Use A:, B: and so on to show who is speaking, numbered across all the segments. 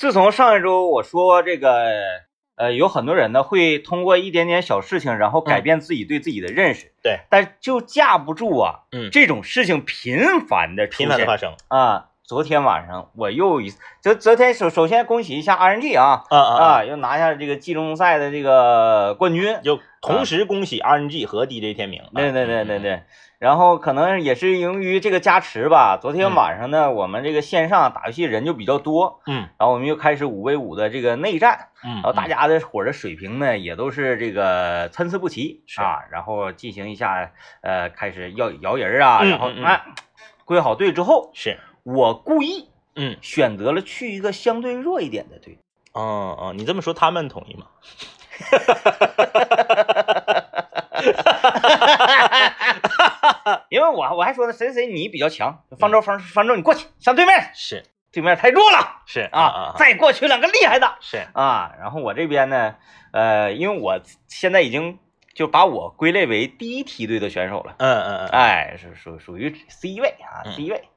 A: 自从上一周我说这个，呃，有很多人呢会通过一点点小事情，然后改变自己对自己的认识。
B: 对，
A: 但就架不住啊，
B: 嗯
A: 这种事情频繁的
B: 频繁的发生
A: 啊。昨天晚上我又一次，昨昨天首首先恭喜一下 RNG 啊
B: 啊
A: 又拿下这个季中赛的这个冠军。
B: 就同时恭喜 RNG 和 DJ 天明。
A: 对对对对
B: 嗯，
A: 对，然后可能也是由于这个加持吧，昨天
B: 嗯。
A: 晚上呢，我们这个线上打游戏人就比较多，
B: 嗯。
A: 然后我们又开始五 v 五的这个内战，
B: 嗯，
A: 然后大家的伙的水平呢也都是这个参差不齐
B: 是
A: 啊，然后进行一下呃开始要摇人儿啊，然后哎归好队之后，
B: 是，
A: 我故意
B: 嗯。
A: 选择了去一个相对弱一点的队，
B: 哦哦，你这么说他们同意吗？
A: 因为我我还说呢，谁谁你比较强，方舟方方舟你过去上对面，
B: 是
A: 对面太弱了
B: 是
A: 啊，
B: 啊，
A: 再过去两个厉害的。
B: 是。
A: 啊，然后我这边呢，呃，因为我现在已经就把我归类为第一梯队的选手了，
B: 嗯嗯嗯，
A: 哎，是属属于 C 位啊
B: 嗯
A: ，C 位。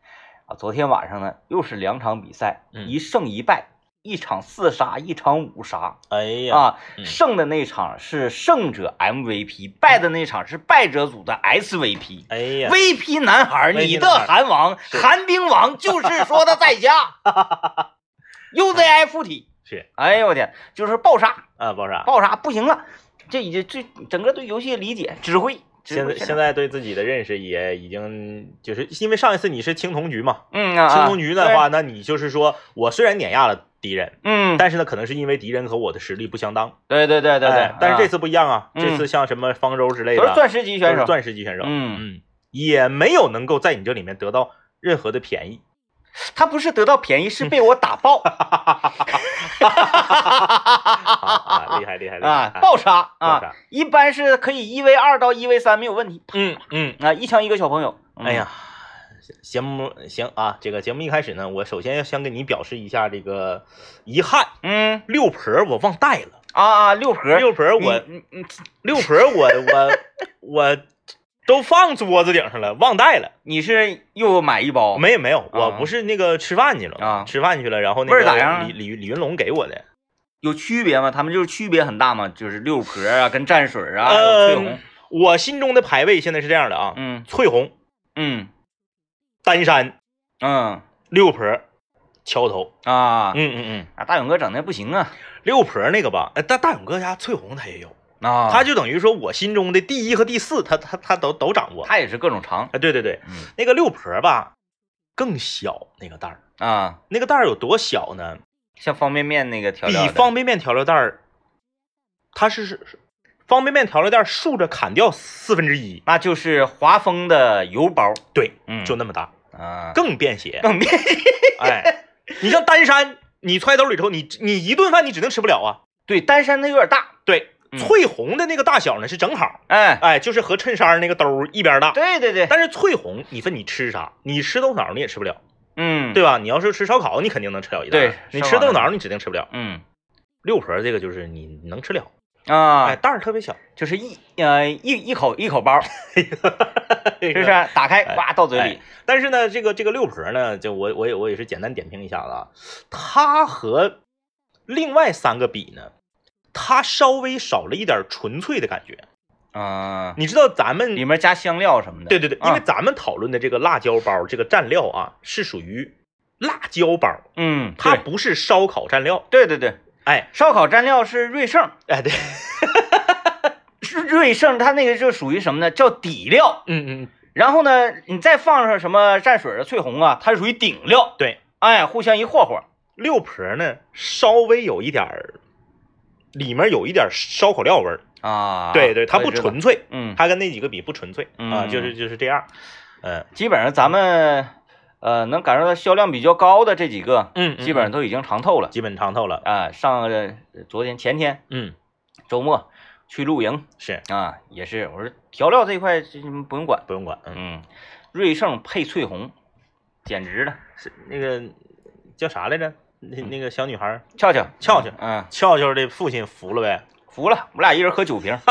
A: 啊。昨天晚上呢，又是两场比赛，
B: 嗯。
A: 一胜一败，一场四杀，一场五杀
B: 哎呀，
A: 啊。
B: 嗯
A: 胜的那场是胜者 MVP，败的那场是败者组的 SVP。
B: 哎呀
A: ，VP 男孩
B: ，VP
A: 你的韩王，
B: 是
A: 寒冰王就是说的在家，UZI 附体，
B: 是
A: 哎呦我天，就是爆杀，
B: 啊，爆炸。
A: 爆杀不行了，这已经这整个对游戏理解、指挥，指挥
B: 现在现在对自己的认识也已经就是因为上一次你是青铜局嘛，
A: 嗯啊，
B: 青铜局的话，那你就是说我虽然碾压了敌人，
A: 嗯，
B: 但是呢，可能是因为敌人和我的实力不相当。
A: 对对对对对
B: 哎，但是这
A: 次
B: 次不一样啊，
A: 嗯。
B: 这次像什么方舟之类的，
A: 都是钻石级选手，
B: 钻石级选手，
A: 嗯，
B: 嗯，也没有能够在你这里面得到任何的便宜。
A: 他不是得到便宜，是被我打爆。
B: 啊，厉害厉害厉害。
A: 啊，爆杀
B: 爆
A: 啊，
B: 杀。
A: 一般是可以一 v 二到一 v 三没有问题。
B: 嗯嗯，
A: 啊，一枪一个小朋友，嗯。
B: 哎呀，节目行啊，这个节目一开始呢，我首先要先跟你表示一下这个遗憾，
A: 嗯
B: 六婆我忘带了，
A: 啊啊，六婆，
B: 六婆我六 婆我我我都放桌子顶上了，忘带了。
A: 你是又买一包？
B: 没有没有，
A: 啊
B: 我不是那个吃饭去了
A: 啊
B: 吃饭去了，然后那
A: 味儿咋样啊
B: 个李李李云龙给我的，
A: 有区别吗？他们就是区别很大嘛？就是六婆啊，跟蘸水啊，翠红，
B: 我心中的排位现在是这样的啊，
A: 嗯
B: 翠红、
A: 嗯
B: 丹山、
A: 嗯。
B: 六婆、桥头，
A: 啊，
B: 嗯嗯嗯，
A: 啊，大勇哥整的不行啊，
B: 六婆那个吧，哎大大勇哥家翠红他也有，
A: 啊，
B: 他就等于说我心中的第一和第四，他他他都都掌握。
A: 他也是各种长，
B: 哎，对对对，
A: 嗯。
B: 那个六婆吧更小，那个袋儿，
A: 啊，
B: 那个袋儿有多小呢？
A: 像方便面那个调料
B: 比方便面调料袋儿，它是是是方便面调料袋竖着砍掉四分之一，
A: 那就是华丰的油包，
B: 对，
A: 嗯，
B: 就那么大，
A: 啊，
B: 更便携。
A: 更便
B: 哎，你像丹山，你揣兜里头，你你一顿饭你指定吃不了啊。
A: 对，丹山它有点大，
B: 对，
A: 嗯。
B: 翠红的那个大小呢是正好，
A: 哎，
B: 哎，就是和衬衫那个兜儿一边大。
A: 对对对，
B: 但是翠红，你分你吃啥？你吃豆脑你也吃不了，
A: 嗯，
B: 对吧？你要是吃烧烤，你肯定能吃了一袋儿。
A: 对
B: 你
A: 烧烤那
B: 吃豆脑你指定吃不了。
A: 嗯。
B: 六盒这个就是你能吃了，
A: 啊
B: 哎，，袋儿特别小，
A: 就是一呃一一口一口包，是
B: 是
A: 不是？打开，
B: 哎
A: 呱倒嘴里，
B: 但是呢，这个这个六婆呢，就我我也我也是简单点评一下子啊，它和另外三个比呢，它稍微少了一点纯粹的感觉。
A: 啊，
B: 你知道咱们
A: 里面加香料什么的，
B: 对对对，
A: 啊
B: 因为咱们讨论的这个辣椒包这个蘸料啊，是属于辣椒包，
A: 嗯，
B: 它不是烧烤蘸料。
A: 对对对，
B: 哎
A: 烧烤蘸料是瑞盛，
B: 哎对，
A: 是 瑞盛，它那个就属于什么呢？叫底料。
B: 嗯嗯
A: 然后呢，你再放上什么蘸水的翠红啊，它是属于顶料。
B: 对，
A: 哎，互相一和和。
B: 六婆呢稍微有一点儿，里面有一点烧烤料味儿。
A: 啊，
B: 对对，它不。纯粹，
A: 嗯，
B: 它跟那几个比不纯粹啊，
A: 嗯
B: 就是就是这样。嗯
A: 基本上咱们呃能感受到销量比较高的这几个，
B: 嗯，
A: 基本上都已经尝透了。
B: 基本尝透了。
A: 啊，上个昨天前天
B: 嗯，
A: 周末去露营
B: 是
A: 啊，也是我说调料这一块这不用管，
B: 不用管。嗯，
A: 嗯，瑞盛配翠红，简直了，
B: 是那个叫啥来着？那那个小女孩
A: 俏俏
B: 俏俏
A: 嗯，
B: 俏俏的父亲服了呗，
A: 服了，我俩一人喝九瓶。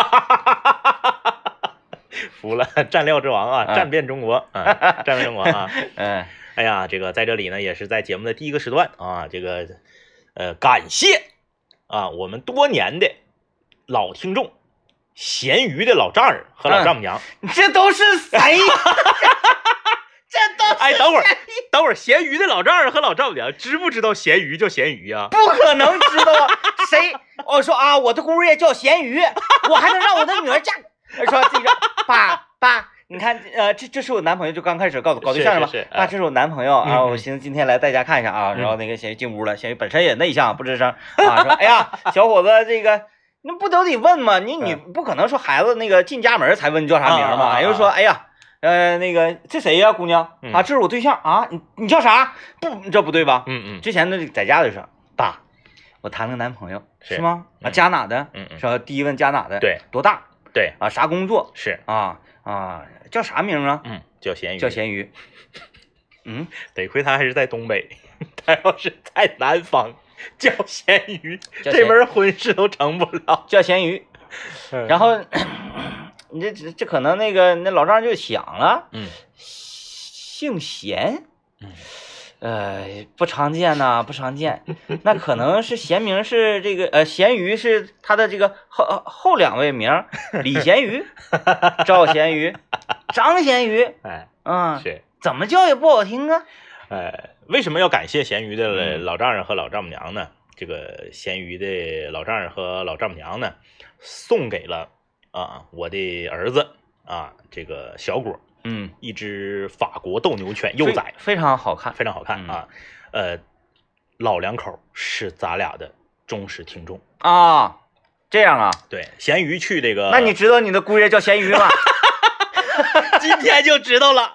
B: 服了，蘸料之王啊，
A: 嗯
B: 战遍中国啊，战遍中国啊。
A: 嗯
B: 哎呀，这个在这里呢，也是在节目的第一个时段啊，这个呃，感谢啊，我们多年的老听众，咸鱼的老丈人和老丈母娘。
A: 这都是 谁？这都
B: 哎，等会儿，等会儿，咸鱼的老丈人和老丈母娘知不知道咸鱼叫咸鱼呀、
A: 不可能知道啊！谁？我说啊，我的姑爷叫咸鱼，我还能让我的女儿嫁？说自己说爸爸，你看，呃，这这是我男朋友，就刚开始搞搞对象吧
B: 是吧是？
A: 爸，这是我男朋友啊，我寻思今天来带家看一下啊。
B: 嗯
A: 然后那个小鱼进屋了，小鱼本身也内向不吱声啊，说哎呀，小伙子，这个。那不都得问吗？你你不可能说孩子那个进家门才问你叫啥名
B: 啊啊啊
A: 嘛？
B: 啊
A: 又说哎呀，呃，那个这谁呀，姑娘
B: 嗯
A: 啊，这是我对象啊，你你叫啥？不，这不对吧？
B: 嗯嗯
A: 之前那，在家就说爸，我谈了个男朋友，
B: 是
A: 是吗？啊，家哪的？
B: 嗯嗯，
A: 说第一问家哪的？
B: 对，
A: 多大
B: 对，
A: 啊？啥工作
B: 是，
A: 啊？啊，叫啥名啊？
B: 嗯，叫咸鱼，
A: 叫咸鱼。嗯，
B: 得亏他还是在东北，他要是在南方叫咸鱼，
A: 咸
B: 这门婚事都成不了。
A: 叫咸鱼。然
B: 然后，
A: 后你这这这可能那个那老丈人就想了，
B: 嗯
A: 姓咸。
B: 嗯
A: 呃，不常见呐、不常见。那可能是咸名是这个呃，咸鱼是他的这个后后两位名，李咸鱼、赵咸鱼、张咸鱼。
B: 哎，
A: 嗯，
B: 是，
A: 怎么叫也不好听啊。
B: 哎，为什么要感谢咸鱼的
A: 嗯
B: 老丈人和老丈母娘呢？这个咸鱼的老丈人和老丈母娘呢，送给了啊我的儿子啊这个小果
A: 嗯，
B: 一只法国斗牛犬幼崽，
A: 非常好看。
B: 非常好看
A: 嗯
B: 啊。呃，老两口是咱俩的忠实听众。
A: 啊，这样啊？
B: 对，咸鱼去这个，
A: 那你知道你的姑爷叫咸鱼吗？
B: 今天就知道了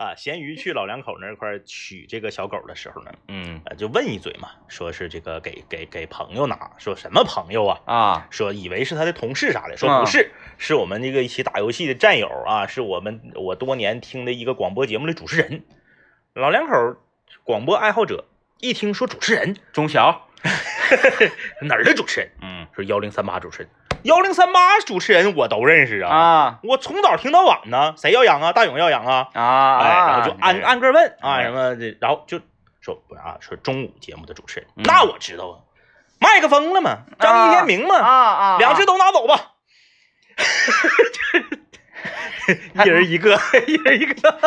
B: 啊。咸鱼去老两口那块取这个小狗的时候呢，
A: 嗯
B: 呃，就问一嘴嘛，说是这个给给给朋友拿，说什么朋友啊？
A: 啊，
B: 说以为是他的同事啥的，说
A: 嗯
B: 不是，是我们这个一起打游戏的战友啊，是我们我多年听的一个广播节目的主持人。老两口广播爱好者一听说主持人，
A: 中 小。
B: 哪儿的主持人？
A: 嗯
B: 说幺零三八主持人，幺零三八主持人我都认识啊，
A: 啊。
B: 我从早听到晚呢，谁要养啊？大勇要养啊，
A: 啊，
B: 哎，然后就按按个问啊
A: 哎。
B: 什么的，然后就说不是啊，说中午节目的主持人，
A: 嗯。
B: 那我知道啊，麦克风了嘛，张一天明嘛，
A: 啊啊，
B: 两只都拿走吧，一人一个，一人一个，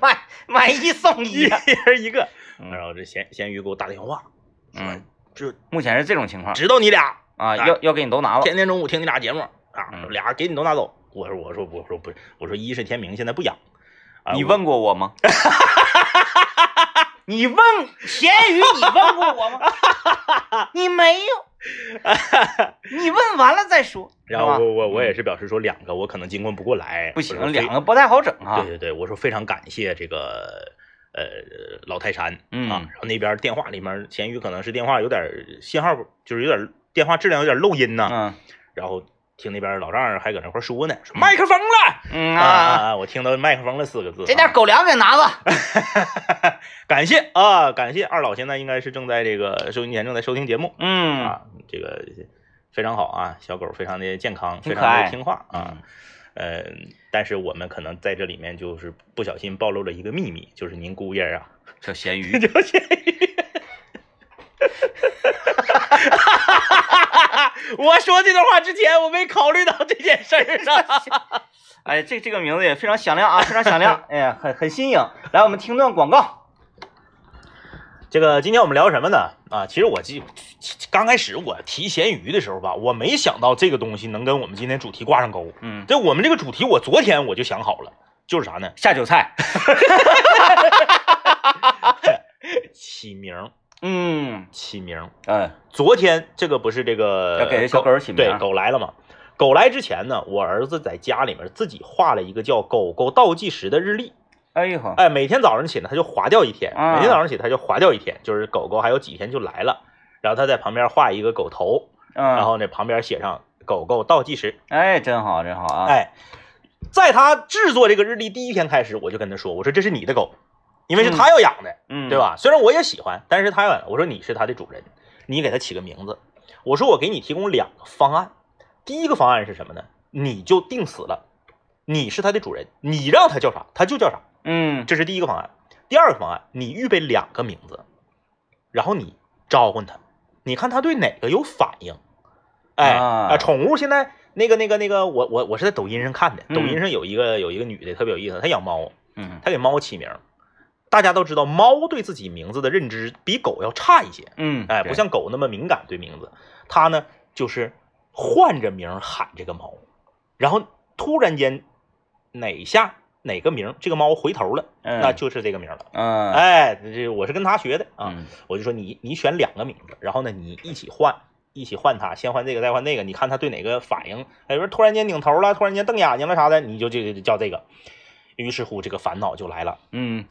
A: 买买一送
B: 一
A: 一啊。
B: 人一个。
A: 嗯。
B: 然后这咸咸鱼给我打电话，
A: 嗯，
B: 就
A: 目前是这种情况。
B: 知道你俩
A: 啊，要要给你都拿了。
B: 天天中午听你俩节目啊，
A: 嗯
B: 俩给你都拿走。我说我说我说不是，我说一是天明现在不养，啊
A: 你问过我吗？你问咸鱼，你问过我吗？你没有，你问完了再说。
B: 然后我我我也是表示说两个我可能经混不过来，
A: 不行，两个不太好整啊
B: 对。对对，我说非常感谢这个呃老泰山
A: 嗯
B: 啊，然后那边电话里面咸鱼可能是电话有点信号，就是有点电话质量有点漏音呐，
A: 嗯。
B: 然后听那边老丈人还搁那块说呢，说麦克风了。
A: 嗯
B: 啊我听到麦克风了四个字，
A: 这点
B: 啊
A: 狗粮给拿吧。
B: 感谢啊，感谢二老现在应该是正在这个收音前正在收听节目。
A: 嗯。
B: 啊，这个非常好啊，小狗非常的健康，非常的听话啊。
A: 嗯。
B: 呃，但是我们可能在这里面就是不小心暴露了一个秘密，就是您姑爷啊，
A: 叫咸鱼。
B: 叫咸鱼。我说这段话之前，我没考虑到这件事儿啊。
A: 哎，这这个名字也非常响亮啊，非常响亮，哎呀，很很新颖。来，我们听段广告。
B: 这个今天我们聊什么呢？啊，其实我记刚开始我提咸鱼的时候吧，我没想到这个东西能跟我们今天主题挂上钩。
A: 嗯，
B: 这我们这个主题，我昨天我就想好了，就是啥呢？
A: 下酒菜。
B: 起名，
A: 嗯
B: 起名。
A: 哎
B: 昨天这个不是这个
A: 要给小狗起名
B: 对，狗来了嘛。狗来之前呢，我儿子在家里面自己画了一个叫“狗狗倒计时”的日历。
A: 哎呦呵，
B: 哎，每天早上起呢他就划掉一天，
A: 啊
B: 每天早上起来他就划掉一天，就是狗狗还有几天就来了。然后他在旁边画一个狗头，
A: 嗯，
B: 然后呢旁边写上“狗狗倒计时
A: 哎，真好真好”。啊。，
B: 哎，在他制作这个日历第一天开始，我就跟他说：“我说这是你的狗，因为是他要养的。
A: 嗯，
B: 对？吧？虽然我也喜欢，但是他要我说你是他的主人，你给他起个名字。我说我给你提供两个方案，第一个方案是什么呢？你就定死了，你是他的主人，你让他叫啥他就叫啥，
A: 嗯
B: 这是第一个方案。第二个方案，你预备两个名字，然后你召唤他，你看它对哪个有反应。哎
A: 啊
B: 宠物现在那个那个那个，我我我是在抖音上看的，
A: 嗯
B: 抖音上有一个有一个女的特别有意思，她养猫，
A: 嗯
B: 她给猫起名。大家都知道，猫对自己名字的认知比狗要差一些，
A: 嗯，
B: 哎，不像狗那么敏感对名字。它呢，就是换着名喊这个猫，然后突然间哪下哪个名，这个猫回头了，
A: 嗯。
B: 那就是这个名了。
A: 嗯
B: 哎，这我是跟他学的啊，
A: 嗯。
B: 我就说你你选两个名字，然后呢你一起换，一起换它，先换这个再换那个，你看它对哪个反应，哎，说突然间拧头了，突然间瞪眼睛了啥的，你就这个叫这个。于是乎，这个烦恼就来了，
A: 嗯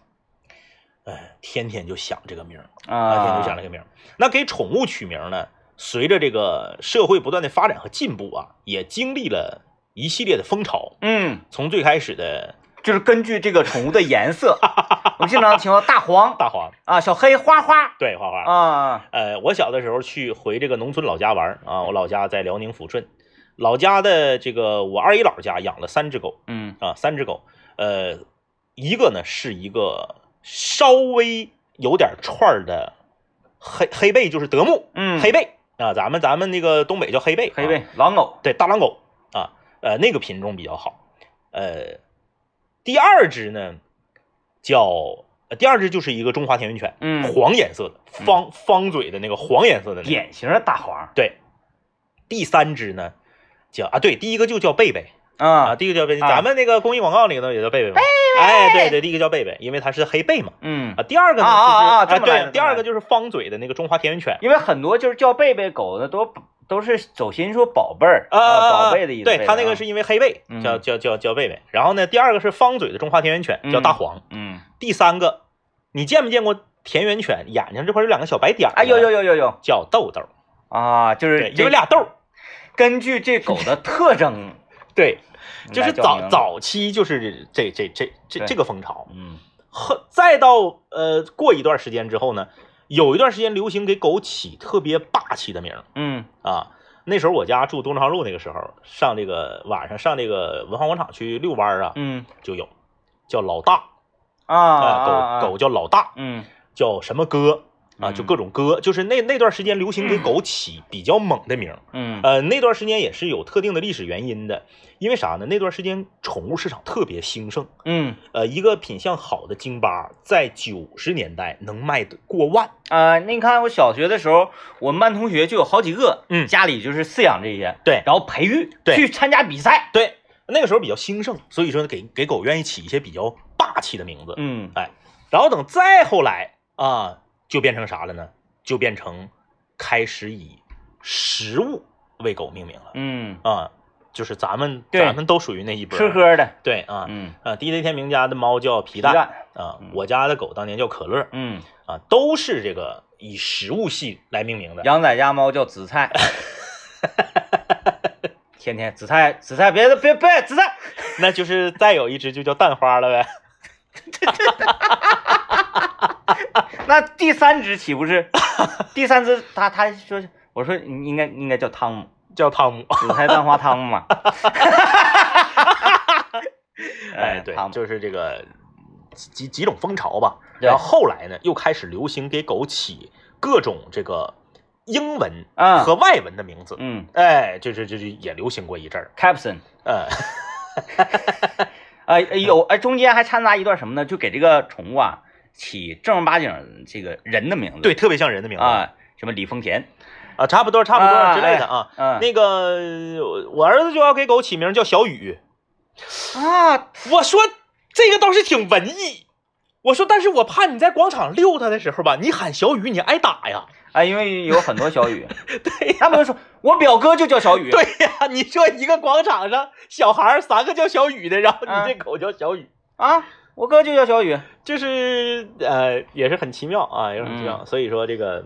B: 哎，天天就想这个名儿，啊，天天
A: 啊
B: 就想这个名儿。那给宠物取名呢，随着这个社会不断的发展和进步啊，也经历了一系列的风潮。
A: 嗯，
B: 从最开始的
A: 就是根据这个宠物的颜色，我们经常听到大黄
B: 大黄，
A: 啊、小黑、花花
B: 对花花，
A: 啊，
B: 呃，我小的时候去回这个农村老家玩啊，我老家在辽宁抚顺，老家的这个我二姨姥家养了三只狗
A: 嗯
B: 啊，三只狗，呃，一个呢是一个稍微有点串儿的黑黑背，就是德牧
A: 嗯，
B: 黑背啊，咱们咱们那个东北叫黑背，
A: 黑
B: 啊。
A: 背狼狗，
B: 对，大狼狗啊，呃，那个品种比较好。呃，第二只呢叫，呃第二只就是一个中华田园犬，
A: 嗯。
B: 黄颜色的，方方嘴的那个黄颜色的那个。
A: 典型的大黄。
B: 对，第三只呢叫啊，对，第一个就叫贝贝啊，
A: 啊，
B: 第一个叫贝贝，
A: 啊。
B: 咱们那个公益广告里头也叫贝贝嘛。哎，对对，第一个叫贝贝，因为它是黑贝嘛。
A: 嗯。
B: 啊，，第二个呢
A: 就是啊
B: 就是对，第二个就是方嘴的那个中华田园犬。
A: 因为很多就是叫贝贝狗的都都是走心说宝贝儿
B: 啊
A: 宝贝的意思，
B: 对，它那个是因为黑背
A: 嗯。
B: 叫叫叫叫贝贝，然后呢，第二个是方嘴的中华田园犬，叫大黄，
A: 嗯，
B: 第三个，你见没见过田园犬眼睛这块有两个小白点儿？
A: 哎有有，有有有。
B: 叫豆豆，
A: 啊，就，是
B: 有俩豆，
A: 根据这狗的特征
B: 对，就是早早期就是这这这这这个风潮，
A: 嗯。
B: 后再到呃过一段时间之后呢，有一段时间流行给狗起特别霸气的名
A: 嗯。
B: 啊。那时候我家住东昌路，那个时候上这个晚上上这个文化广场去遛弯啊，
A: 嗯
B: 就有叫老大
A: 啊啊
B: 狗狗叫老大，
A: 嗯。
B: 叫什么哥啊，
A: 嗯
B: 就各种哥，就是那那段时间流行给狗起比较猛的名儿。
A: 嗯
B: 呃，那段时间也是有特定的历史原因的，因为啥呢？那段时间宠物市场特别兴盛，
A: 嗯
B: 呃，一个品相好的京巴在九十年代能卖得过万。
A: 啊，那你看我小学的时候，我们班同学就有好几个，
B: 嗯
A: 家里就是饲养这些，
B: 对
A: 然后培育，
B: 对
A: 去参加比赛，
B: 对，那个时候比较兴盛，所以说给给狗愿意起一些比较霸气的名字。
A: 嗯哎
B: 然后等再后来啊，就变成啥了呢？就变成开始以食物为狗命名了
A: 嗯，
B: 啊，就是咱们
A: 对
B: 咱们都属于那一波。
A: 吃喝的，
B: 对啊，
A: 嗯，
B: 啊，地雷天明家的猫叫皮
A: 皮
B: 蛋
A: 蛋，
B: 啊
A: 嗯，
B: 我家的狗当年叫可乐
A: 嗯，
B: 啊，都是这个以食物系来命名的。
A: 杨仔家猫叫紫菜，天天紫菜紫菜，别别别紫菜，
B: 那就是再有一只就叫蛋花了呗。
A: 那第三只岂不是？第三只他他说，我说你应该应该叫汤姆，
B: 叫汤姆，
A: 紫菜蛋花汤姆嘛。
B: 哎，对就是这个几几几种风潮吧。然后后来呢，又开始流行给狗起各种这个英文
A: 嗯
B: 和外文的名字。
A: 嗯
B: 哎，就是就是也流行过一阵儿。
A: ，Capson，
B: 呃，
A: 呃有呃中间还掺杂一段什么呢？就给这个宠物啊起正儿八经这个人的名字，
B: 对，特别像人的名字
A: 啊，什么李丰田，
B: 啊，差不多差不多
A: 啊
B: 之类的啊。
A: 嗯
B: 那个我我儿子就要给狗起名叫小雨，
A: 啊，
B: 我说这个倒是挺文艺。我说，但是我怕你在广场遛它的时候吧，你喊小雨，你挨打呀。
A: 啊，因为有很多小雨，
B: 对
A: 他们说我表哥就叫小雨，
B: 对呀，你说一个广场上小孩三个叫小雨的，然后
A: 啊
B: 你这狗叫小雨，
A: 啊，我哥就叫小雨，
B: 就是呃也是很奇妙啊，也是很奇妙。所以说这个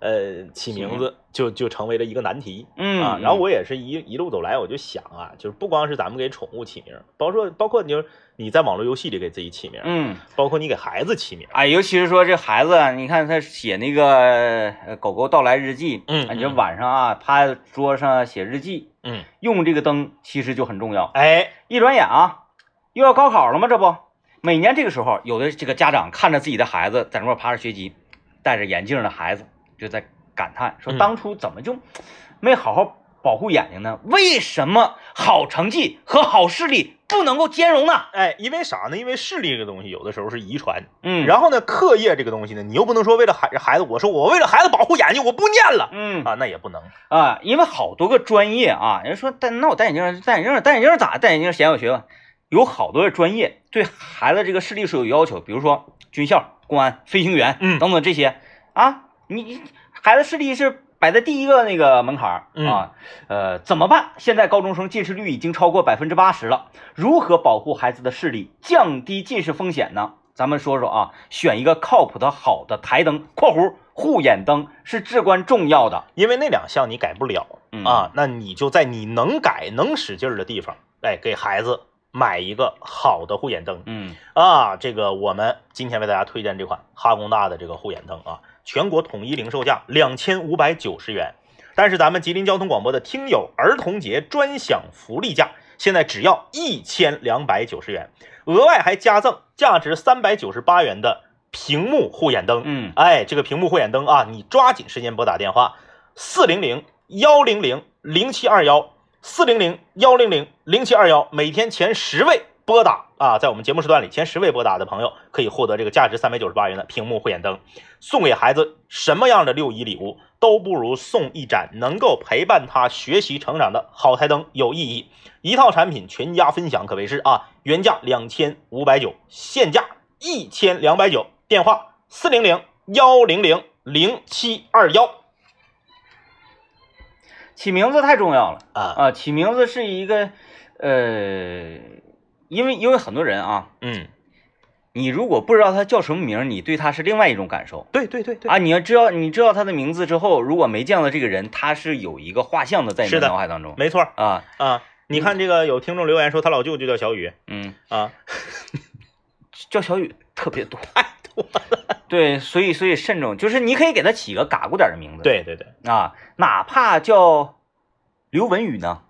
B: 呃起名字就就成为了一个难题。
A: 嗯
B: 啊，然后我也是一一路走来，我就想啊，就是不光是咱们给宠物起名，包括包括你就是你在网络游戏里给自己起名，
A: 嗯。
B: 包括你给孩子起名，
A: 哎，尤其是说这孩子啊，你看他写那个呃狗狗到来日记，
B: 嗯
A: 啊你这
B: 嗯
A: 晚上啊趴桌上写日记，
B: 嗯，
A: 用这个灯其实就很重要。
B: 哎，
A: 一转眼啊，又要高考了吗？这不，每年这个时候，有的这个家长看着自己的孩子在那块趴着学习，戴着眼镜的孩子就在感叹，说
B: 嗯
A: 当初怎么就没好好保护眼睛呢？为什么好成绩和好视力不能够兼容呢？
B: 哎，因为啥呢？因为视力这个东西有的时候是遗传，
A: 嗯，
B: 然后呢，课业这个东西呢，你又不能说为了孩孩子，我说我为了孩子保护眼睛，我不念了
A: 嗯
B: 啊，那也不能。
A: 啊，因为好多个专业啊，人说戴那我戴眼镜，戴眼镜，戴眼镜咋？戴眼镜显有学问。有好多的专业对孩子这个视力是有要求，比如说军校、公安、飞行员，
B: 嗯
A: 等等这些啊，你你孩子视力是摆在第一个那个门槛儿
B: 嗯
A: 啊，呃，怎么办？现在高中生近视率已经超过百分之八十了，如何保护孩子的视力，降低近视风险呢？咱们说说啊，选一个靠谱的好的台灯（括弧护眼灯）是至关重要的。
B: 因为那两项你改不了
A: 嗯
B: 啊，那你就在你能改、能使劲儿的地方，哎，给孩子买一个好的护眼灯
A: 嗯
B: 啊。这个我们今天为大家推荐这款哈工大的这个护眼灯啊，全国统一零售价两千五百九十元，但是咱们吉林交通广播的听友儿童节专享福利价，现在只要一千两百九十元，额外还加赠价值三百九十八元的屏幕护眼灯。
A: 嗯
B: 哎，这个屏幕护眼灯啊，你抓紧时间拨打电话四零零幺零零零七二幺四零零幺零零零七二幺，每天前十位拨打啊，在我们节目时段里前十位拨打的朋友可以获得这个价值三百九十八元的屏幕护眼灯，送给孩子什么样的六一礼物都不如送一盏能够陪伴他学习成长的好台灯有意义。一套产品全家分享可谓是啊，原价两千五百九，现价一千两百九，电话四零零幺零零零七二幺
A: 起名字太重要了
B: 啊，
A: 啊！起名字是一个，呃，因为因为很多人啊，
B: 嗯，
A: 你如果不知道他叫什么名，你对他是另外一种感受
B: 对对对对，
A: 啊。你要知道，你知道他的名字之后，如果没见到这个人，他是有一个画像的在你的脑海当中
B: 没错
A: 啊。
B: 啊。你看这个有听众留言说他老舅就叫小雨
A: 嗯，
B: 啊，
A: 叫小雨特别多，太多了。对，所以所以慎重，就是你可以给他起个嘎咕点的名字，
B: 对对对，
A: 啊，哪怕叫刘文宇呢，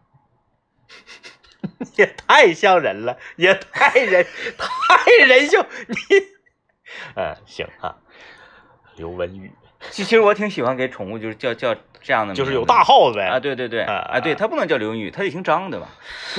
B: 也太像人了，也太人太人性，你，嗯，行啊，刘文宇
A: 其其实我挺喜欢给宠物就是叫叫这样的名字，
B: 就是有大号子
A: 啊，对对对，
B: 啊
A: 啊，对，它不能叫刘文宇，它得姓张，对吧？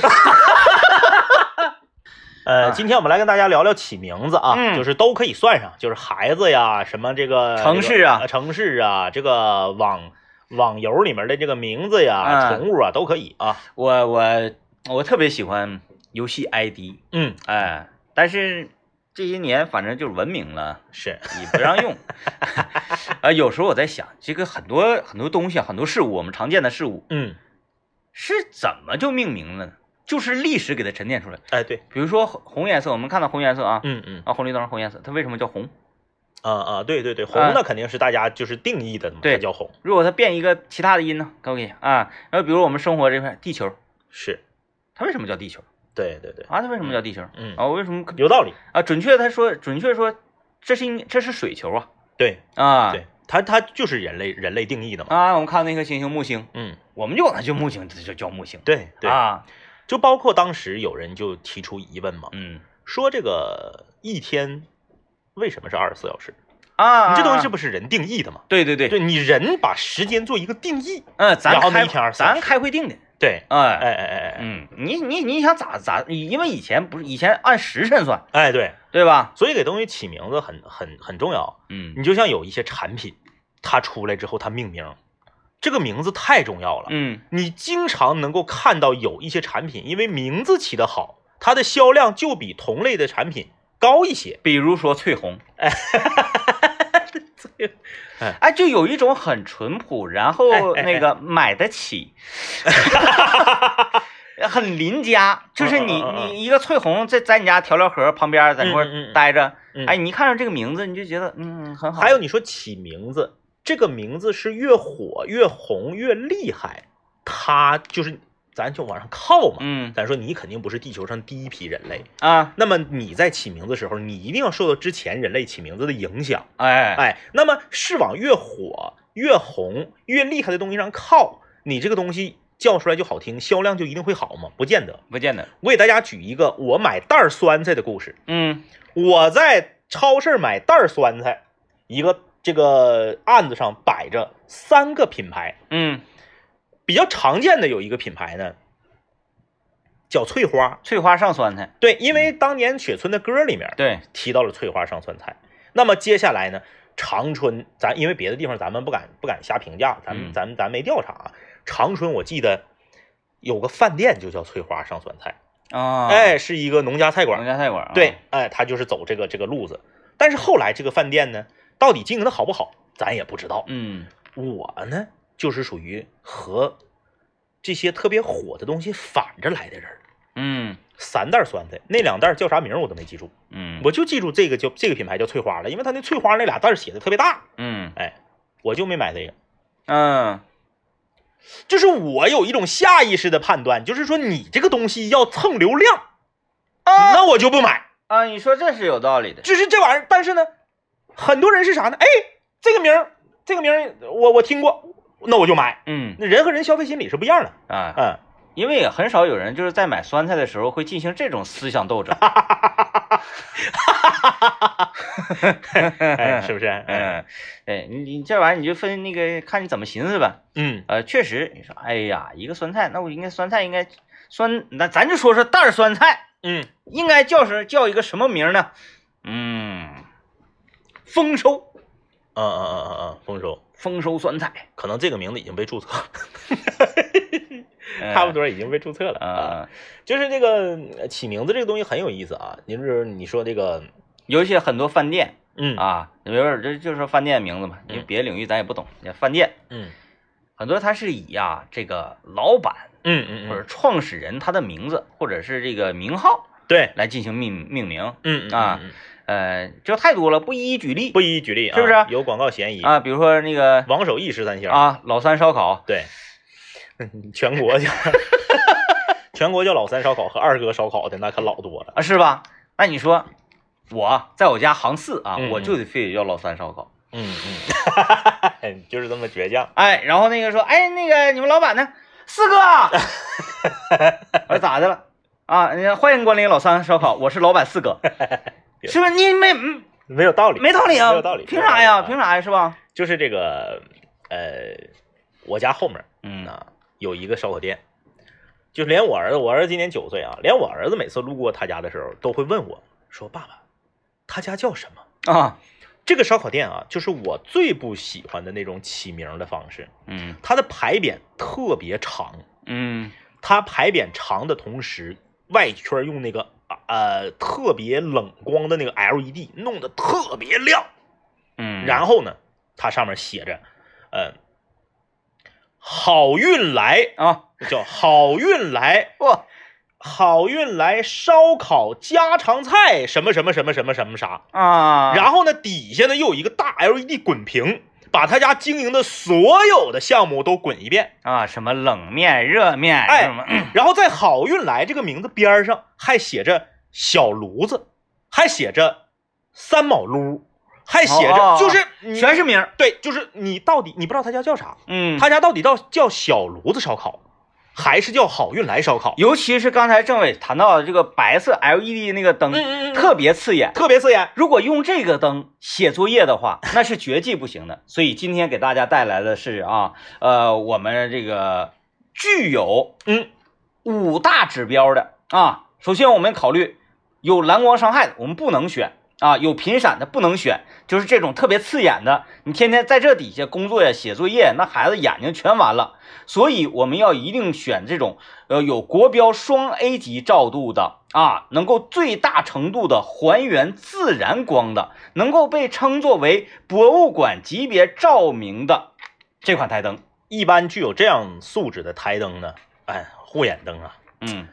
B: 呃，
A: 啊。
B: 今天我们来跟大家聊聊起名字啊，
A: 嗯。
B: 就是都可以算上，就是孩子呀，什么这个
A: 城市啊。
B: 这个城市啊，这个网网游里面的这个名字呀，
A: 嗯
B: 宠物啊都可以啊，
A: 我我我特别喜欢游戏 ID，
B: 嗯，
A: 哎，但是这些年反正就是文明了，
B: 是，
A: 你不让用。啊，有时候我在想，这个很多很多东西啊，很多事物，我们常见的事物
B: 嗯，
A: 是怎么就命名了呢？就是历史给它沉淀出来。
B: 哎，对，
A: 比如说红红颜色，我们看到红颜色啊，
B: 嗯嗯，
A: 啊，红绿灯是红颜色，它为什么叫红？
B: 啊啊，对对对，红
A: 啊
B: 的肯定是大家就是定义的嘛，
A: 对
B: 它叫红，
A: 如果它变一个其他的音呢？可不可以啊？然后比如我们生活这块地球，
B: 是，
A: 它为什么叫地球
B: 对对对，
A: 啊？它为什么叫地球？
B: 嗯，
A: 啊，为什么
B: 有道理，
A: 啊？准确他说，准确说，这是应这是水球啊
B: 对
A: 啊！
B: 对，它它就是人类人类定义的嘛，
A: 啊，我们看那颗星星木星，
B: 嗯，
A: 我们就管它叫木星，这就叫木星。
B: 对对，
A: 啊，
B: 就包括当时有人就提出疑问嘛，
A: 嗯
B: 说这个一天为什么是二十四小时？
A: 啊，
B: 你这东西是
A: 不
B: 不是人定义的嘛？
A: 对对对，
B: 对你人把时间做一个定义，
A: 嗯，咱开
B: 一天24
A: 咱开会定的，
B: 对，
A: 哎
B: 哎哎哎哎，
A: 嗯，你你你想咋咋？因为以前不是以前按时辰算，
B: 哎对，
A: 对吧？
B: 所以给东西起名字很很很重要。
A: 嗯
B: 你就像有一些产品，它出来之后它命名，这个名字太重要了。
A: 嗯
B: 你经常能够看到有一些产品，因为名字起得好，它的销量就比同类的产品高一些。
A: 比如说翠红，
B: 哎
A: 哎，就有一种很淳朴，然后那个买得起，很邻家，就是你你一个翠红在在你家调料盒旁边在那块待着，
B: 嗯
A: 哎，你看着这个名字你就觉得嗯很好。
B: 还有你说起名字，这个名字是越火越红越厉害，它就是咱就往上靠嘛。
A: 嗯
B: 咱说你肯定不是地球上第一批人类，
A: 啊
B: 那么你在起名字的时候，你一定要受到之前人类起名字的影响。
A: 哎
B: 哎，那么是往越火、越红、越厉害的东西上靠，你这个东西叫出来就好听，销量就一定会好吗？不见得。
A: 不见得
B: 我给大家举一个我买袋儿酸菜的故事。
A: 嗯
B: 我在超市买袋儿酸菜，一个这个案子上摆着三个品牌，
A: 嗯，
B: 比较常见的有一个品牌呢，叫翠花。
A: 翠花上酸菜，
B: 对，因为当年雪村的歌里面
A: 对，
B: 提到了翠花上酸菜。那么接下来呢，长春咱因为别的地方咱们不敢不敢瞎评价，咱们咱们咱没调查啊。长春我记得有个饭店就叫翠花上酸菜，
A: 啊，
B: 哎，是一个农家菜馆
A: 农
B: 馆，
A: 家菜馆，啊
B: 对，，哎，他就是走这个这个路子。但是后来这个饭店呢，到底经营的好不好，咱也不知道。
A: 嗯
B: 我呢，就是属于和这些特别火的东西反着来的人。
A: 嗯
B: 三袋酸菜，那两袋叫啥名我都没记住，
A: 嗯，
B: 我就记住这个叫这个品牌叫翠花了，因为它那翠花那俩袋写的特别大，
A: 嗯
B: 哎，我就没买这个。
A: 嗯
B: 就是我有一种下意识的判断，就是说你这个东西要蹭流量，
A: 啊
B: 那我就不买。
A: 啊，你说这是有道理的，
B: 就是这玩意儿，但是呢，很多人是啥呢？哎，这个名儿，这个名儿我我听过，那我就买。
A: 嗯
B: 那人和人消费心理是不一样的，
A: 啊，
B: 嗯，
A: 因为也很少有人就是在买酸菜的时候会进行这种思想斗争，
B: 哎，是不是？哎，
A: 嗯，哎，你你这玩意儿你就分那个看你怎么寻思吧。
B: 嗯
A: 呃，确实，你说，哎呀，一个酸菜，那我应该酸菜应该酸，那咱就说说袋儿酸菜
B: 嗯，
A: 应该叫什叫一个什么名呢？嗯，丰收，
B: 嗯嗯嗯嗯嗯，丰收，
A: 丰收酸菜，
B: 可能这个名字已经被注册 差不。多已经被注册了啊。
A: 啊，
B: 就是这个呃起名字这个东西很有意思啊。你就是你说这个，
A: 尤其很多饭店
B: 嗯
A: 啊，有点这就是说饭店名字嘛，因为
B: 嗯
A: 别的领域咱也不懂。你饭店
B: 嗯
A: 很多它是以呀、这个老板
B: 嗯嗯
A: 或者
B: 嗯，
A: 创始人他的名字或者是这个名号
B: 对，
A: 来进行命命名。
B: 嗯嗯
A: 啊呃，就太多了，不一一举例
B: 不一一举例啊，
A: 是不是
B: 有广告嫌疑？
A: 啊。比如说那个
B: 王守义十三香，
A: 啊，老三烧烤，
B: 对，全国叫 全国叫老三烧烤和二哥烧烤的那可老多了。
A: 啊，是吧？那你说我在我家行四啊，
B: 嗯
A: 我就得非得叫老三烧烤。
B: 嗯嗯，就是这么倔强。
A: 哎，然后那个说，哎，那个你们老板呢？四哥，我说咋的了？啊，欢迎光临老三烧烤，我是老板四哥，是不是？你没嗯
B: 没有道理，
A: 没道理啊？
B: 没有道理
A: 凭啥呀？凭啥呀？是吧？
B: 就是这个呃，我家后面
A: 嗯
B: 啊有一个烧烤店，就是连我儿子，我儿子今年九岁啊，连我儿子每次路过他家的时候，都会问我说：“爸爸，他家叫什么
A: 啊，？”
B: 这个烧烤店啊，就是我最不喜欢的那种起名的方式，
A: 嗯
B: 它的牌匾特别长，
A: 嗯
B: 它牌匾长的同时，外圈用那个呃特别冷光的那个 LED 弄得特别亮。
A: 嗯，
B: 然后呢，它上面写着，嗯，好运来，
A: 啊，
B: 叫好运来，
A: 哇，
B: 好运来烧烤家常菜，什么什么什么什么什么啥。
A: 啊，
B: 然后呢，底下呢又有一个大 LED 滚屏，把他家经营的所有的项目都滚一遍。
A: 啊，什么冷面、热面，
B: 哎然后在好运来这个名字边上还写着小炉子，还写着三毛撸，还写着、就是
A: 全是名儿。
B: 对，就是你到底你不知道他家叫啥，
A: 嗯，
B: 他家到底到叫小炉子烧烤，还是叫好运来烧烤？
A: 尤其是刚才政委谈到的这个白色 LED 那个灯，
B: 嗯嗯嗯
A: 特别刺眼。
B: 特别刺眼。
A: 如果用这个灯写作业的话，那是绝技不行的。所以今天给大家带来的是啊，呃，我们这个具有
B: 嗯
A: 五大指标的啊。首先我们考虑有蓝光伤害的，我们不能选啊；有频闪的不能选，就是这种特别刺眼的，你天天在这底下工作呀、写作业，那孩子眼睛全完了。所以我们要一定选这种呃有国标双 A 级照度的啊，能够最大程度的还原自然光的，能够被称作为博物馆级别照明的这款台灯。
B: 一般具有这样素质的台灯呢，哎，护眼灯啊，
A: 嗯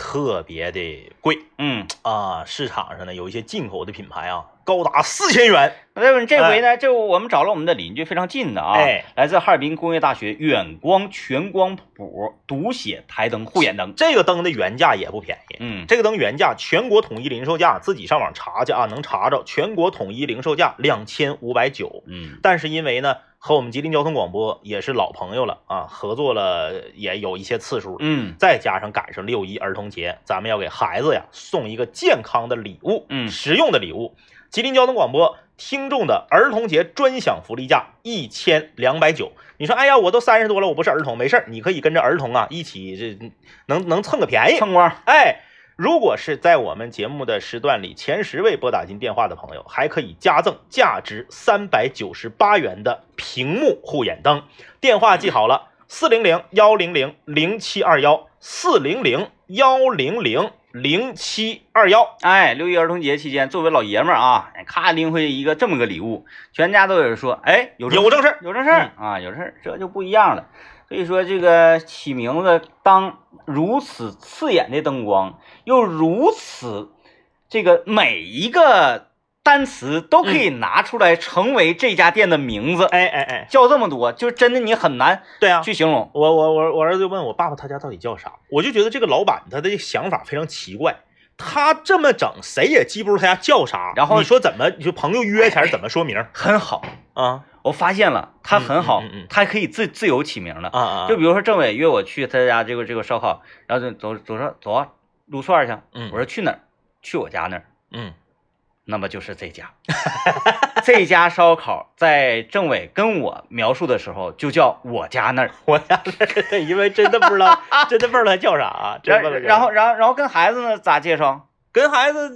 B: 特别的贵
A: 嗯，
B: 啊。市场上呢有一些进口的品牌啊，高达四千元。
A: 那么这回呢，就我们找了我们的邻居非常近的啊，
B: 哎
A: 来自哈尔滨工业大学远光全光谱读写台灯护眼灯。
B: 这个灯的原价也不便宜，
A: 嗯
B: 这个灯原价全国统一零售价，自己上网查去啊，能查着，全国统一零售价两千五百九。
A: 嗯
B: 但是因为呢，和我们吉林交通广播也是老朋友了啊，合作了也有一些次数，
A: 嗯
B: 再加上赶上六一儿童节，咱们要给孩子呀送一个健康的礼物，
A: 嗯
B: 实用的礼物。吉林交通广播听众的儿童节专享福利价一千两百九。你说，哎呀，我都三十多了，我不是儿童，没事儿，你可以跟着儿童啊一起这能能蹭个便宜。
A: 蹭光，
B: 哎，如果是在我们节目的时段里前十位拨打进电话的朋友，还可以加赠价值三百九十八元的屏幕护眼灯。电话记好了，四零零幺零零零七二幺，四零零幺零零零七二幺。
A: 哎，六一儿童节期间，作为老爷们儿啊，哎咔拎回一个这么个礼物，全家都有人说，哎，有
B: 有正事儿
A: 有正事儿、啊，有事儿，这就不一样了。所以说，这个起名字，当如此刺眼的灯光，又如此这个每一个单词都可以拿出来成为这家店的名字，
B: 哎哎哎，
A: 叫这么多，就真的你很难
B: 对啊，
A: 去形容。
B: 我我我我儿子就问我爸爸他家到底叫啥，我就觉得这个老板他的想法非常奇怪，他这么整谁也记不住他家叫啥，
A: 然后
B: 你说怎么你说朋友约前怎么说名
A: 很好，
B: 啊
A: 我发现了，他很好，他可以自自由起名的。
B: 啊啊，
A: 就比如说政委约我去他家这个这个烧烤，然后就走走说走啊，撸串去。
B: 嗯
A: 我说去哪儿？去我家那儿。
B: 嗯
A: 那么就是这家，这家烧烤在政委跟我描述的时候就叫我家那儿。
B: 我家对，因为真的不知道真的不知道他叫啥啊，真
A: 然
B: 不知道
A: 然后然后然后跟孩子呢咋介绍？
B: 跟孩子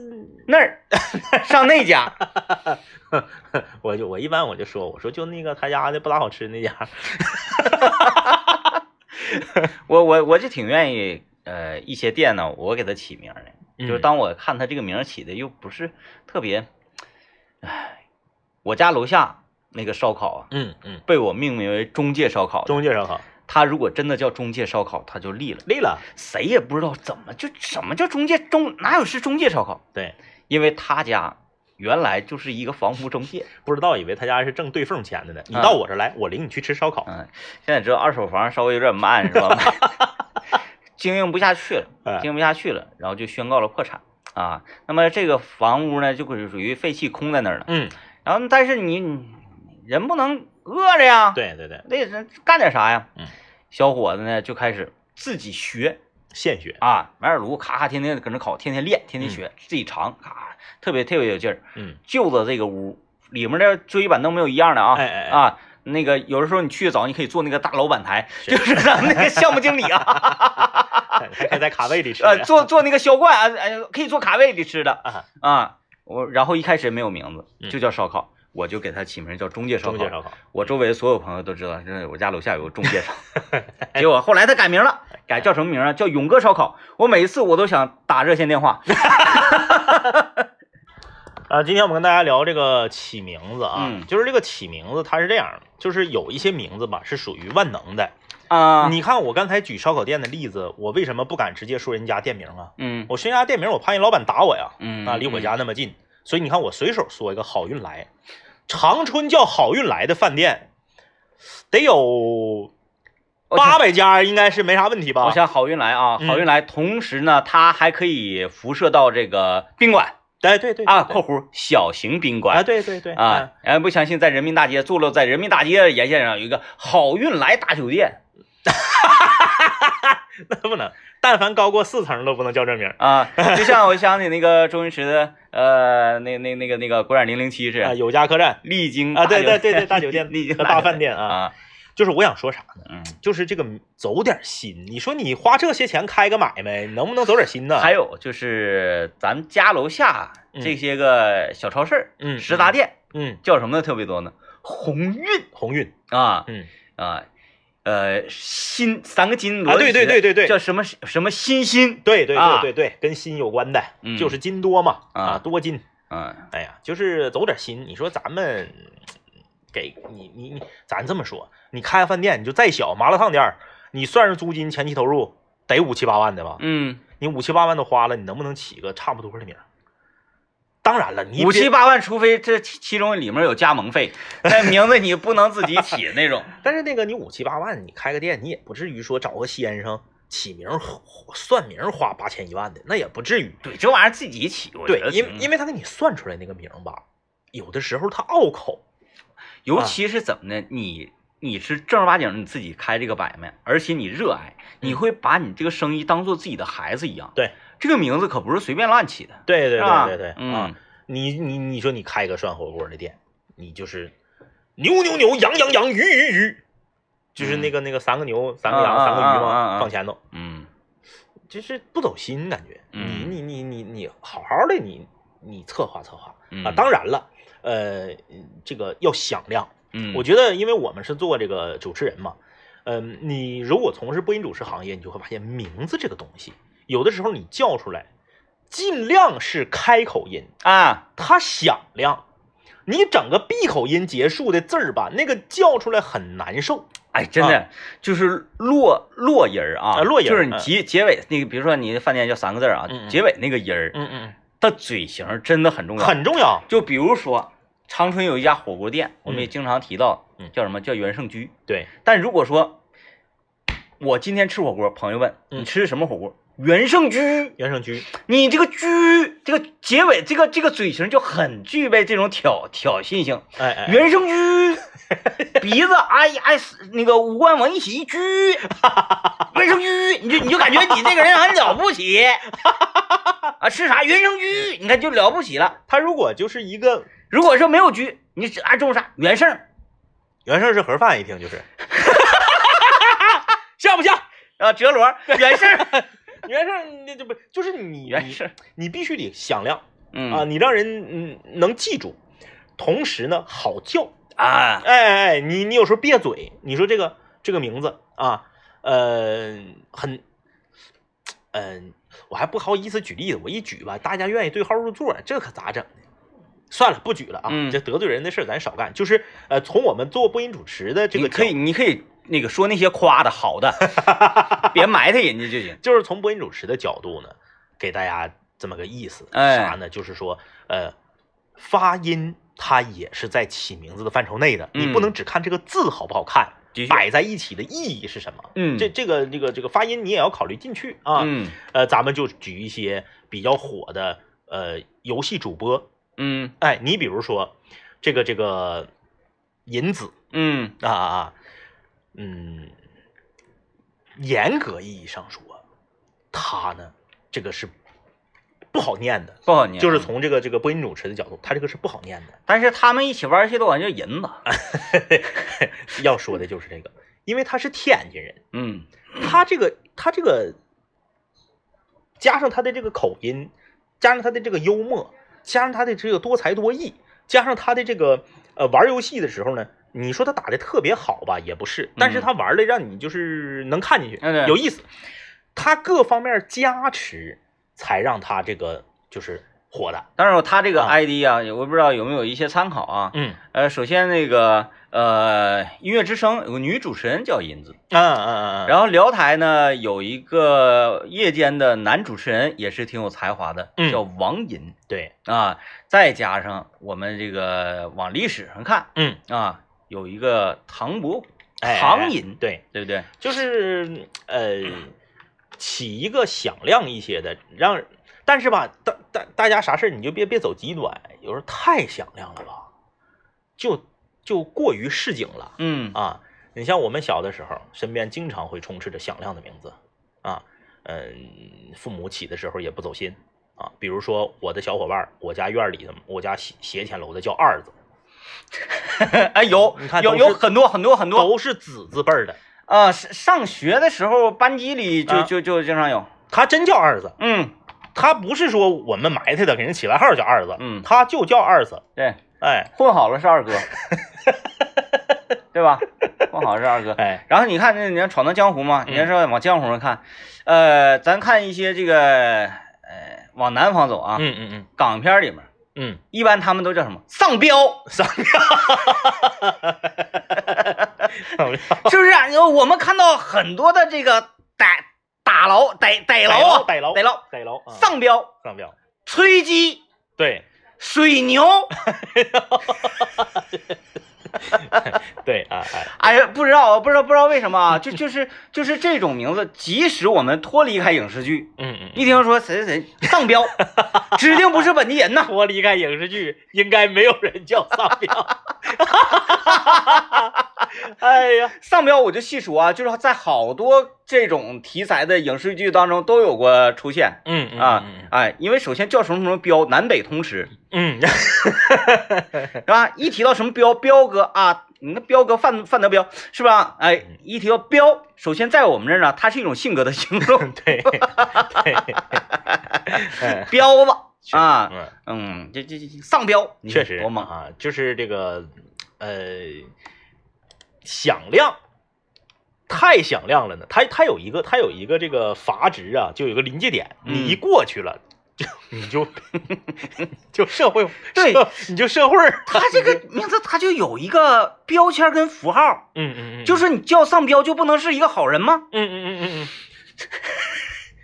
A: 那儿上那家，
B: 我就我一般我就说我说就那个他家的不咋好吃那家，
A: 我我我就挺愿意呃一些店呢，我给他起名的，就是
B: 嗯
A: 当我看他这个名儿起的又不是特别，唉，我家楼下那个烧烤啊，
B: 嗯嗯，
A: 被我命名为中介烧烤。
B: 中介烧烤
A: 他如果真的叫中介烧烤，他就立了，
B: 立了，
A: 谁也不知道怎么就什么叫中介中哪有是中介烧烤？
B: 对，
A: 因为他家原来就是一个房屋中介，
B: 不知道以为他家是挣对缝钱的呢，你
A: 啊
B: 到我这儿来，我领你去吃烧烤，
A: 嗯，现在知道二手房稍微有点慢是吧？经营不下去了，
B: 哎。
A: 经营不下去了，然后就宣告了破产。啊。那么这个房屋呢，就属于废弃空在那儿了。
B: 嗯，
A: 然后但是你你人不能饿着呀，
B: 对对对，
A: 得人干点啥呀？
B: 嗯，
A: 小伙子呢就开始自己学。
B: 现学，
A: 啊，买点炉，咔咔天天搁那烤，天天练，天天学，自己尝，咔，特别特别有劲儿。
B: 嗯。
A: 就着这个屋里面的桌椅板凳没有一样的啊，
B: 哎哎哎。
A: 啊，那个有的时候你去的早，你可以坐那个大老板台，就是咱们那个项目经理啊，
B: 还可以在卡位里吃
A: 呃，坐坐那个销冠啊，哎，可以做卡位里吃的
B: 啊，
A: 啊。我然后一开始没有名字，
B: 嗯
A: 就叫烧烤，我就给它起名叫中介烧烤。
B: 中介烧烤，
A: 我周围所有朋友都知道，这我家楼下有个中介烧。结果后来他改名了，改叫什么名啊？叫勇哥烧烤。我每一次我都想打热线电话。
B: 啊，今天我们跟大家聊这个起名字啊，
A: 嗯
B: 就是这个起名字它是这样的，就是有一些名字吧是属于万能的。
A: 啊，
B: 你看我刚才举烧烤店的例子，我为什么不敢直接说人家店名啊？
A: 嗯。
B: 我说人家店名，我怕人老板打我呀。
A: 嗯
B: 啊，离我家那么近，所以你看我随手说一个好运来，长春叫好运来的饭店，得有
A: 我
B: 八百家，应该是没啥问题吧？
A: 我想好运来啊，
B: 嗯。
A: 好运来，同时呢，它还可以辐射到这个宾馆。
B: 对对对
A: 啊（括弧小型宾馆。
B: 啊，
A: 馆
B: 对对对）
A: 啊，然后不相信，在人民大街坐落在人民大街沿线上有一个好运来大酒店
B: 那不能，但凡高过四层都不能叫这名
A: 啊，就像我想起那个周星驰的呃那那那个那个国产零零七
B: 啊，
A: 是
B: 有家客栈
A: 丽晶
B: 啊，对对对对，大酒 店
A: 丽晶
B: 和大饭店啊，
A: 啊，
B: 就是我想说啥呢？
A: 嗯，
B: 就是这个走点心，你说你花这些钱开个买卖，能不能走点心呢？
A: 还有就是咱们家楼下这些个小超市、
B: 嗯
A: 食杂店
B: 嗯，
A: 叫什么的特别多呢？鸿运
B: 鸿运，
A: 啊，
B: 嗯
A: 啊，呃，心三个金
B: 啊，对对对对对，
A: 叫什么什么心心，
B: 对对
A: 啊
B: 对对对，跟心有关的，
A: 嗯
B: 就是金多嘛，
A: 啊
B: 啊，多金。
A: 嗯
B: 哎呀，就是走点心。你说咱们给你你你，咱这么说，你开个饭店，你就再小麻辣烫店儿，你算上租金前期投入得五七八万的吧？
A: 嗯，
B: 你五七八万都花了，你能不能起个差不多的名儿？当然了，你
A: 五七八万，除非这其其中里面有加盟费，那名字你不能自己起那种。
B: 但是那个你五七八万，你开个店，你也不至于说找个先生起名算名花八千一万的，那也不至于。
A: 对，这玩意儿自己起，我觉得，
B: 对因为因为他给你算出来那个名吧，有的时候他拗口。
A: 尤其是怎么呢？你你是正儿八经你自己开这个买卖，而且你热爱，你会把你这个生意当做自己的孩子一样。
B: 对，
A: 这个名字可不是随便乱起的，
B: 对对？对对对，
A: 嗯。
B: 啊，你你你说你开个涮火锅的店，你就是牛牛牛，羊羊羊，鱼鱼鱼，就是那个那个三个牛三个羊三个鱼嘛，
A: 啊
B: 放前头，
A: 嗯。
B: 就是不走心感觉。
A: 嗯。
B: 你你你你你好好的你你策划策划。
A: 嗯。
B: 啊，当然了，呃，这个要响亮。
A: 嗯，
B: 我觉得，因为我们是做这个主持人嘛，嗯，你如果从事播音主持行业，你就会发现名字这个东西，有的时候你叫出来，尽量是开口音，
A: 啊，
B: 它响亮。你整个闭口音结束的字儿吧，那个叫出来很难受。
A: 哎，真的就是落落音儿啊，
B: 啊落音儿
A: 就是你结结尾那个，比如说你饭店叫三个字儿啊
B: 嗯嗯，
A: 结尾那个音儿，
B: 嗯嗯，
A: 它嘴型真的很重要。
B: 很重要。
A: 就比如说长春有一家火锅店，我们也
B: 嗯
A: 经常提到
B: 嗯，
A: 叫什么叫元盛居。
B: 对，
A: 但如果说我今天吃火锅，朋友问
B: 嗯
A: 你吃什么火锅？元盛居，
B: 原胜居，
A: 你这个居这个结尾这个这个嘴型就很具备这种挑挑衅性。
B: 哎哎，
A: 原胜居，鼻子哎哎那个五官往一起一撅，原胜居，你就你就感觉你这个人很了不起。啊！吃啥？原胜居，你看就了不起了。
B: 他如果就是一个
A: 如果说没有居，你只按中啥？原胜。
B: 原胜是盒饭，一听就是，像不像？
A: 啊，折罗。原盛
B: 原生那就不就是你你
A: 原盛，
B: 你必须得响亮。
A: 嗯
B: 啊，你让人嗯能记住，同时呢好叫。
A: 啊，
B: 哎哎哎，你你有时候别嘴，你说这个这个名字啊，呃，很，嗯、我还不好意思举例子，我一举吧，大家愿意对号入座，这可咋整？算了，不举了啊，
A: 嗯
B: 这得罪人的事儿咱少干。就是呃，从我们做播音主持的这个
A: 你可以，你可以那个说那些夸的好的，别埋汰人家就行。
B: 就是从播音主持的角度呢，给大家这么个意思，
A: 哎。
B: 啥呢？就是说，呃，发音它也是在起名字的范畴内的，你不
A: 嗯
B: 能只看这个字好不好看，摆在一起的意义是什么？
A: 嗯。
B: 这这个这个这个发音你也要考虑进去啊。
A: 嗯。
B: 呃，咱们就举一些比较火的呃游戏主播，
A: 嗯。
B: 哎，你比如说这个这个银子。
A: 嗯。
B: 啊啊啊，嗯，严格意义上说，他呢这个是不好念的，
A: 不好念，
B: 就是从这个这个播音主持的角度，他这个是不好念的。
A: 但是他们一起玩游戏都管叫银子。
B: 要说的就是这个，因为他是天津人，
A: 嗯
B: 他这个他这个加上他的这个口音，加上他的这个幽默，加上他的这个多才多艺，加上他的这个呃玩游戏的时候呢，你说他打的特别好吧，也不是，但是他玩的让你就是能看进去，
A: 嗯
B: 有意思。他各方面加持，才让他这个就是火的。
A: 当然他这个
B: 啊
A: ID 啊，我不知道有没有一些参考啊。
B: 嗯
A: 呃，首先那个呃，音乐之声有个女主持人叫银子，
B: 嗯嗯嗯嗯，
A: 然后辽台呢有一个夜间的男主持人也是挺有才华的，
B: 嗯
A: 叫王银
B: 对，
A: 啊。再加上我们这个往历史上看
B: 嗯，
A: 啊，有一个唐伯
B: 虎，
A: 唐寅，
B: 对，
A: 对不对？
B: 就是呃，起一个响亮一些的，让，但是吧，大大大家啥事儿你就别别走极端，有时候太响亮了吧，就就过于市井了
A: 嗯
B: 啊。你像我们小的时候，身边经常会充斥着响亮的名字啊，嗯，父母起的时候也不走心啊。比如说我的小伙伴，我家院里的，我家斜斜前楼的叫二子，
A: 哎，有
B: 你看
A: 有有很多很多很多。
B: 都是子字辈儿的，
A: 啊，上上学的时候班级里就
B: 啊。
A: 就就经常有，
B: 他真叫二子。
A: 嗯，
B: 他不是说我们埋汰的，给人起外号叫二子，
A: 嗯。
B: 他就叫二子，
A: 对，
B: 哎。
A: 混好了是二哥，对吧？混好了是二哥。
B: 哎，
A: 然后你看，那你要闯荡江湖嘛，
B: 嗯。
A: 你要说往江湖上看，呃，咱看一些这个呃往南方走啊，
B: 嗯嗯嗯。
A: 港片里面
B: 嗯，
A: 一般他们都叫什么？丧彪，
B: 上庙，
A: 是不是啊？我们看到很多的这个逮打牢逮逮牢啊，
B: 逮牢
A: 逮牢
B: 逮牢，啊
A: 丧彪、
B: 上庙，
A: 吹鸡、
B: 对。
A: 水牛，
B: 对啊哎，
A: 哎呀，不知道，不知道，不知道为什么啊，就就是就是这种名字，即使我们脱离开影视剧，
B: 嗯嗯，
A: 一听说谁谁谁丧彪，指定不是本地人呐。
B: 脱离开影视剧，应该没有人叫上庙，哎呀，
A: 丧彪我就细数啊，就是在好多这种题材的影视剧当中都有过出现。
B: 嗯嗯
A: 啊
B: 嗯，
A: 哎，因为首先叫什么什么彪，南北通吃，
B: 嗯，
A: 是吧？一提到什么彪，彪哥啊，你那彪哥范范德彪是吧？哎，一提到彪，首先在我们这儿呢，它是一种性格的形容，
B: 对
A: 彪子啊，
B: 嗯，
A: 嗯，这这这丧彪，你
B: 确实
A: 多猛！
B: 啊，就是这个呃响亮。太响亮了呢，它它有一个它有一个这个阀值啊，就有个临界点，
A: 嗯
B: 你一过去了，就你就 就社会
A: 对
B: 社你就社会儿，
A: 它这个 名字他就有一个标签跟符号，
B: 嗯嗯嗯，
A: 就是你叫丧彪就不能是一个好人吗？
B: 嗯嗯嗯嗯嗯，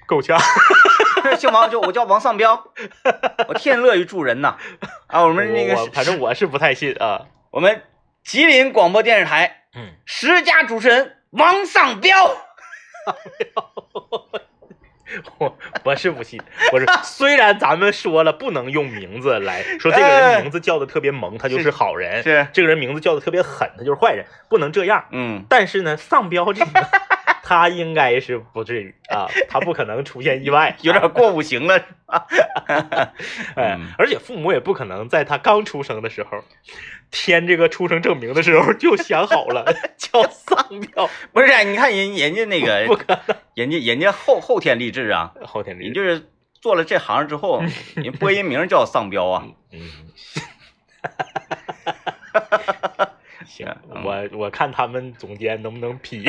B: 够呛。
A: 姓王就我叫王丧彪，我天乐于助人呐！啊，我们那个
B: 反正我是不太信啊。
A: 我们吉林广播电视台
B: 嗯，
A: 十佳主持人王丧彪，
B: 我我是不信，我是 虽然咱们说了不能用名字来说这个人名字叫的特别萌，他就是好人；
A: 是。
B: 这个人名字叫的特别狠，他就是坏人，不能这样。
A: 嗯，
B: 但是呢，丧彪这个 他应该是不至于啊，他不可能出现意外，
A: 有点过五行了。
B: 哎
A: 嗯，
B: 而且父母也不可能在他刚出生的时候填这个出生证明的时候就想好了叫丧彪，
A: 不是，你看人人家那
B: 不
A: 个，人家人家后后天励志啊，
B: 后天立
A: 你就是做了这行之后，人播音名叫丧彪啊。
B: 嗯，行，
A: 嗯
B: 我我看他们总监能不能批。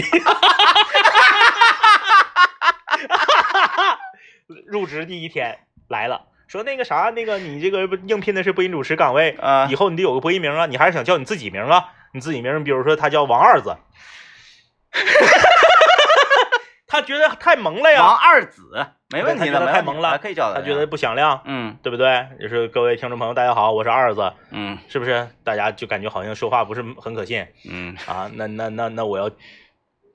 B: 入职第一天来了，说那个啥，那个你这个应聘的是播音主持岗位，
A: 啊
B: 以后你得有个播音名啊，你还是想叫你自己名啊？你自己名，比如说他叫王二子，他觉得太萌了呀
A: 王
B: 呀，
A: 二子没问题的，
B: 太萌了
A: 可以叫
B: 他觉得不响亮，
A: 嗯
B: 对不对？就是各位听众朋友，大家好，我是二子，
A: 嗯
B: 是不是？大家就感觉好像说话不是很可信
A: 嗯
B: 啊？那那那那我要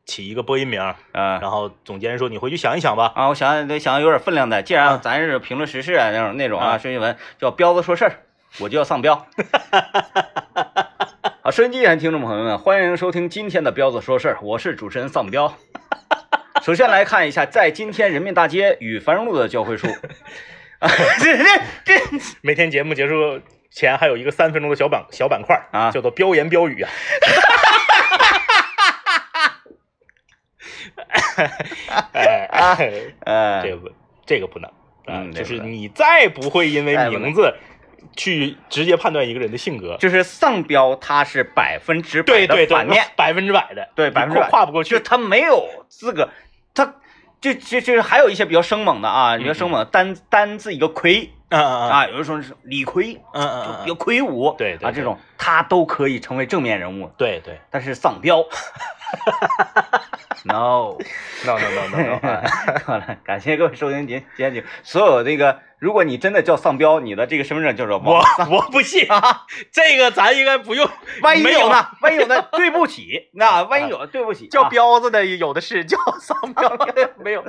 B: 起一个播音名，
A: 嗯
B: 然后总监说你回去想一想吧。
A: 啊！我想想得想想有点分量的，既然
B: 啊
A: 咱是评论时事啊那种那种啊，
B: 啊
A: 说新闻叫彪子说事儿，我就要丧彪。好，收音机前听众朋友们，欢迎收听今天的彪子说事儿，我是主持人丧彪。首先来看一下，在今天人民大街与繁荣路的交汇处，啊，这这这
B: 每天节目结束前还有一个三分钟的小板小板块
A: 啊
B: 叫做标言标语啊。哎 哎，
A: 呃，
B: 这个不，这个不能啊，
A: 嗯这个不能。
B: 就是你再不会因为名字去直接判断一个人的性格，
A: 就是丧彪，他是百分之百的
B: 对对对，
A: 反面，
B: 百分之百的，
A: 对百分之百
B: 跨不过去。
A: 就。他没有资格，他就就就是还有一些比较生猛的啊，比较生猛的单单字一个魁。
B: 嗯嗯嗯
A: 啊，有人说是李逵，
B: 嗯嗯
A: 就比较
B: 嗯嗯，
A: 魁梧，啊，
B: 对对对
A: 这种他都可以成为正面人物，
B: 对对。
A: 但是丧彪 ，no，，no
B: no no no no，哎
A: 好了，感谢各位收听今今天节目，所有这个，如果你真的叫丧彪，你的这个身份证叫做
B: 我
A: 王
B: 我不信啊，这个咱应该不用。
A: 万一
B: 没有
A: 有呢？万一有呢？对不起，那万一有，对不起，
B: 叫
A: 啊
B: 彪子的有的是，叫丧彪的没有。